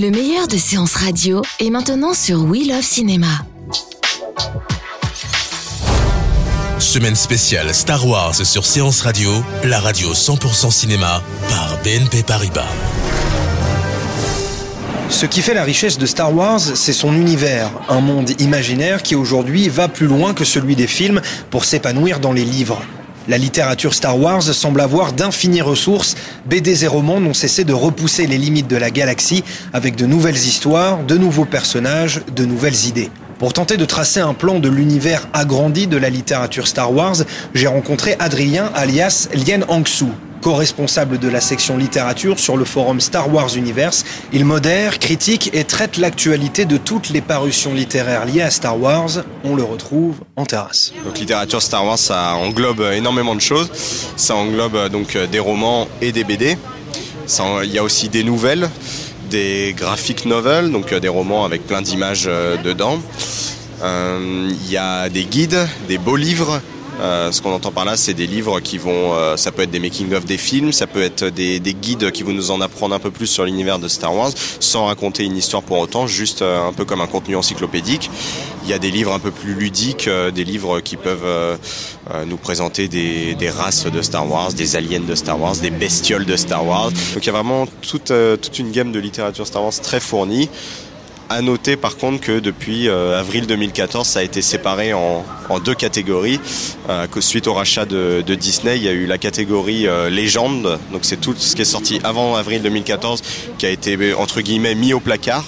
Le meilleur de séances radio est maintenant sur We Love Cinéma. Semaine spéciale Star Wars sur Séance Radio, la radio 100% cinéma par BNP Paribas. Ce qui fait la richesse de Star Wars, c'est son univers, un monde imaginaire qui aujourd'hui va plus loin que celui des films pour s'épanouir dans les livres. La littérature Star Wars semble avoir d'infinies ressources. BD et romans n'ont cessé de repousser les limites de la galaxie avec de nouvelles histoires, de nouveaux personnages, de nouvelles idées. Pour tenter de tracer un plan de l'univers agrandi de la littérature Star Wars, j'ai rencontré Adrien alias Lien Hangsu, co-responsable de la section littérature sur le forum Star Wars Universe. Il modère, critique et traite l'actualité de toutes les parutions littéraires liées à Star Wars. On le retrouve en terrasse. Littérature Star Wars, ça englobe énormément de choses. Ça englobe donc des romans et des BD. il y a aussi des nouvelles des graphic novels, donc euh, des romans avec plein d'images euh, dedans. Euh, il y a des guides, des beaux livres, ce qu'on entend par là, c'est des livres qui vont, ça peut être des making-of des films, ça peut être des, guides qui vont nous en apprendre un peu plus sur l'univers de Star Wars, sans raconter une histoire pour autant, juste un peu comme un contenu encyclopédique. Il y a des livres un peu plus ludiques, euh, des livres qui peuvent euh, euh, nous présenter des, races de Star Wars, des aliens de Star Wars, des bestioles de Star Wars. Donc il y a vraiment toute une gamme de littérature Star Wars très fournie. À noter par contre que depuis avril 2014, ça a été séparé en, deux catégories. que suite au rachat de, de, Disney, il y a eu la catégorie légende, donc c'est tout ce qui est sorti avant avril 2014 qui a été entre guillemets mis au placard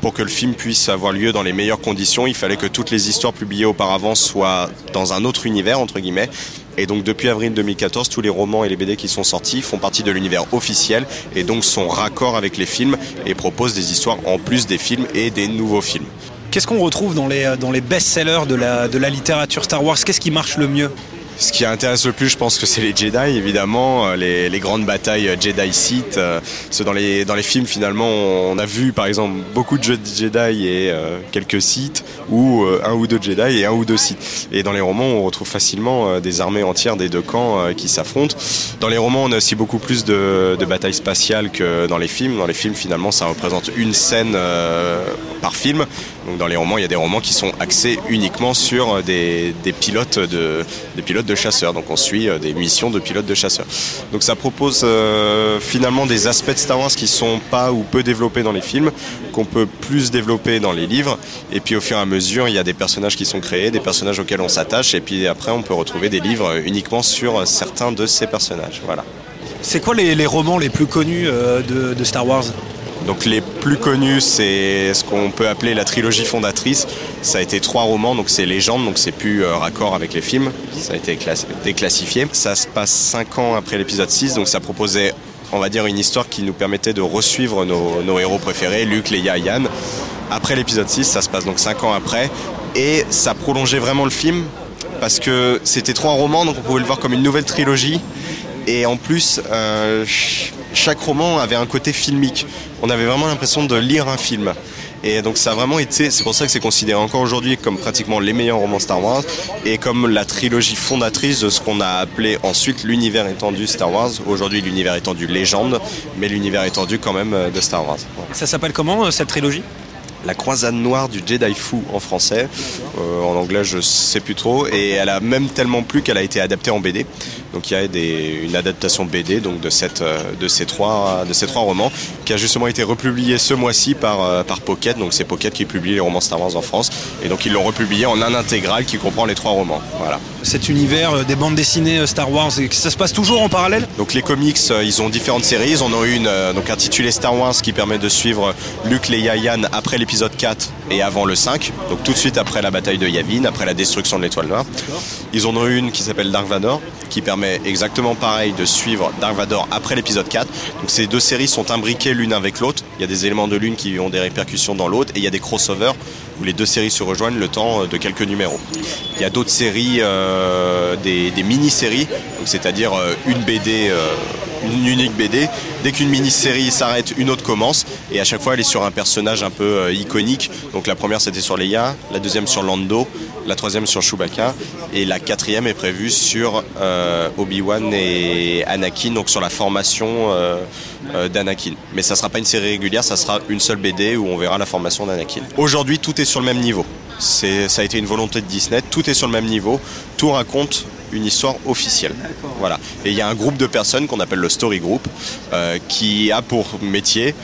pour que le film puisse avoir lieu dans les meilleures conditions, il fallait que toutes les histoires publiées auparavant soient dans un autre univers, entre guillemets. Et donc depuis avril 2014, tous les romans et les BD qui sont sortis font partie de l'univers officiel et donc sont raccords avec les films et proposent des histoires en plus des films et des nouveaux films. Qu'est-ce qu'on retrouve dans les, les best-sellers de la, de la littérature Star Wars? Qu'est-ce qui marche le mieux? Ce qui intéresse le plus, je pense que c'est les Jedi, évidemment, euh, les, les grandes batailles Jedi-Sith. Euh, dans les, dans les films, finalement, on a vu, par exemple, beaucoup de Jedi et euh, quelques Sith, ou un ou deux Jedi et un ou deux Sith. Et dans les romans, on retrouve facilement des armées entières des deux camps qui s'affrontent. Dans les romans, on a aussi beaucoup plus de, de, batailles spatiales que dans les films. Dans les films, finalement, ça représente une scène par film. Donc dans les romans, il y a des romans qui sont axés uniquement sur des, des pilotes de, chasseurs. Donc on suit euh, des missions de pilotes de chasseurs. Donc ça propose euh, finalement des aspects de Star Wars qui sont pas ou peu développés dans les films, qu'on peut plus développer dans les livres. Et puis au fur et à mesure, il y a des personnages qui sont créés, des personnages auxquels on s'attache. Et puis après, on peut retrouver des livres uniquement sur certains de ces personnages. Voilà. C'est quoi les, romans les plus connus euh, de Star Wars? Donc les plus connus, c'est ce qu'on peut appeler la trilogie fondatrice. Ça a été trois romans, donc c'est Légende, donc c'est plus euh, raccord avec les films. Ça a été déclassifié. Ça se passe cinq ans après l'épisode 6, donc ça proposait, on va dire, une histoire qui nous permettait de resuivre nos, héros préférés, Luke, Leia, Yann. Après l'épisode 6, ça se passe donc cinq ans après. Et ça prolongeait vraiment le film, parce que c'était trois romans, donc on pouvait le voir comme une nouvelle trilogie. Et en plus, euh, chaque roman avait un côté filmique. On avait vraiment l'impression de lire un film. Et donc ça a vraiment été, c'est pour ça que c'est considéré encore aujourd'hui comme pratiquement les meilleurs romans Star Wars et comme la trilogie fondatrice de ce qu'on a appelé ensuite l'univers étendu Star Wars. Aujourd'hui l'univers étendu légende, mais l'univers étendu quand même euh, de Star Wars. Ça s'appelle comment euh, cette trilogie? La croisade noire du Jedi fou en français. Euh, en anglais, je sais plus trop. Et elle a même tellement plu qu'elle a été adaptée en BD. Donc il y a une adaptation BD donc de, euh, de, ces trois, de ces trois romans qui a justement été republié ce mois-ci par, euh, par Pocket. Donc c'est Pocket qui publie les romans Star Wars en France. Et donc ils l'ont republié en un intégral qui comprend les trois romans. Voilà. Cet univers euh, des bandes dessinées euh, Star Wars Ça se passe toujours en parallèle Donc les comics, euh, ils ont différentes séries. Ils en ont une donc intitulée Star Wars qui permet de suivre Luke, Leia, Yann après l'épisode 4 et avant le 5. Donc tout de suite après la bataille de Yavin, après la destruction de l'étoile noire. Ils en ont une qui s'appelle Dark Vador qui permet exactement pareil de suivre Dark Vador après l'épisode 4. Donc ces deux séries sont imbriquées l'une avec l'autre. Il y a des éléments de l'une qui ont des répercussions dans l'autre et il y a des crossovers où les deux séries se rejoignent le temps de quelques numéros. Il y a d'autres séries, euh, des, mini-séries, c'est-à-dire euh, une BD, euh, une unique BD. Dès qu'une mini-série s'arrête, une autre commence, et à chaque fois elle est sur un personnage un peu iconique. Donc la première c'était sur Leia, la deuxième sur Lando, la troisième sur Chewbacca, et la quatrième est prévue sur Obi-Wan et Anakin, donc sur la formation d'Anakin. Mais ça sera pas une série régulière, ça sera une seule BD où on verra la formation d'Anakin. Aujourd'hui tout est sur le même niveau. Ça a été une volonté de Disney, tout est sur le même niveau, tout raconte une histoire officielle. Voilà. Et il y a un groupe de personnes qu'on appelle le Story Group euh, qui a pour métier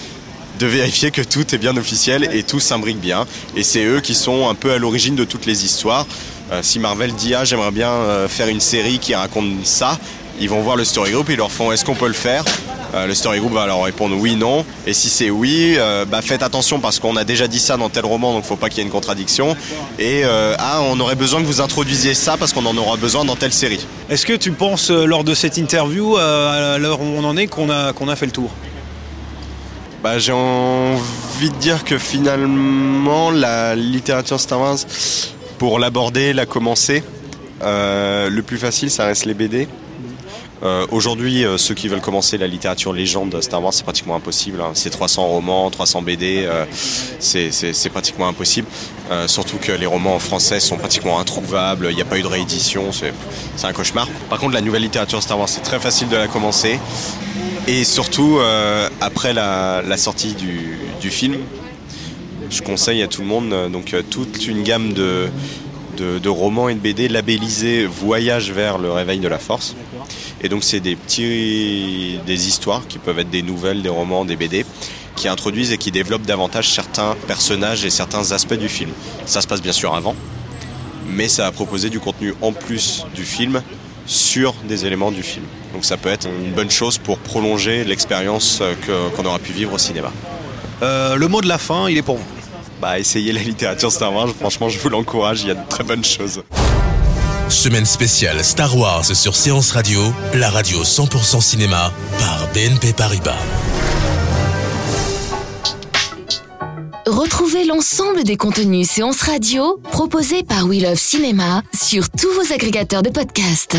de vérifier que tout est bien officiel et tout s'imbrique bien. Et c'est eux qui sont un peu à l'origine de toutes les histoires. Euh, si Marvel dit ah j'aimerais bien euh, faire une série qui raconte ça, ils vont voir le Story Group et ils leur font est-ce qu'on peut le faire? Euh, le story group va leur répondre oui, non. Et si c'est oui, euh, bah faites attention parce qu'on a déjà dit ça dans tel roman, donc faut pas qu'il y ait une contradiction. Et euh, ah, on aurait besoin que vous introduisiez ça parce qu'on en aura besoin dans telle série. Est-ce que tu penses lors de cette interview, à l'heure où on en est, qu'on a, qu'on a fait le tour? Bah, j'ai envie de dire que finalement la littérature Star Wars, pour l'aborder, la commencer, le plus facile ça reste les BD. Euh, aujourd'hui, euh, ceux qui veulent commencer la littérature légende Star Wars, c'est pratiquement impossible. Hein. C'est 300 romans, 300 BD, euh, c'est pratiquement impossible. surtout que les romans en français sont pratiquement introuvables, il n'y a pas eu de réédition, c'est un cauchemar. Par contre, la nouvelle littérature Star Wars, c'est très facile de la commencer. Et surtout, après la, sortie du, du, film, je conseille à tout le monde donc toute une gamme de, de, romans et de BD labellisés Voyage vers le réveil de la force. Et donc c'est des petits des histoires qui peuvent être des nouvelles, des romans, des BD qui introduisent et qui développent davantage certains personnages et certains aspects du film. Ça se passe bien sûr avant, mais ça a proposé du contenu en plus du film sur des éléments du film. Donc ça peut être une bonne chose pour prolonger l'expérience qu'on aura pu vivre au cinéma. Euh, le mot de la fin, il est pour vous. Bah, essayez la littérature Star Wars, franchement je vous l'encourage, il y a de très bonnes choses. Semaine spéciale Star Wars sur Séance Radio, la radio 100% cinéma par BNP Paribas. Retrouvez l'ensemble des contenus Séance Radio proposés par We Love Cinéma sur tous vos agrégateurs de podcasts.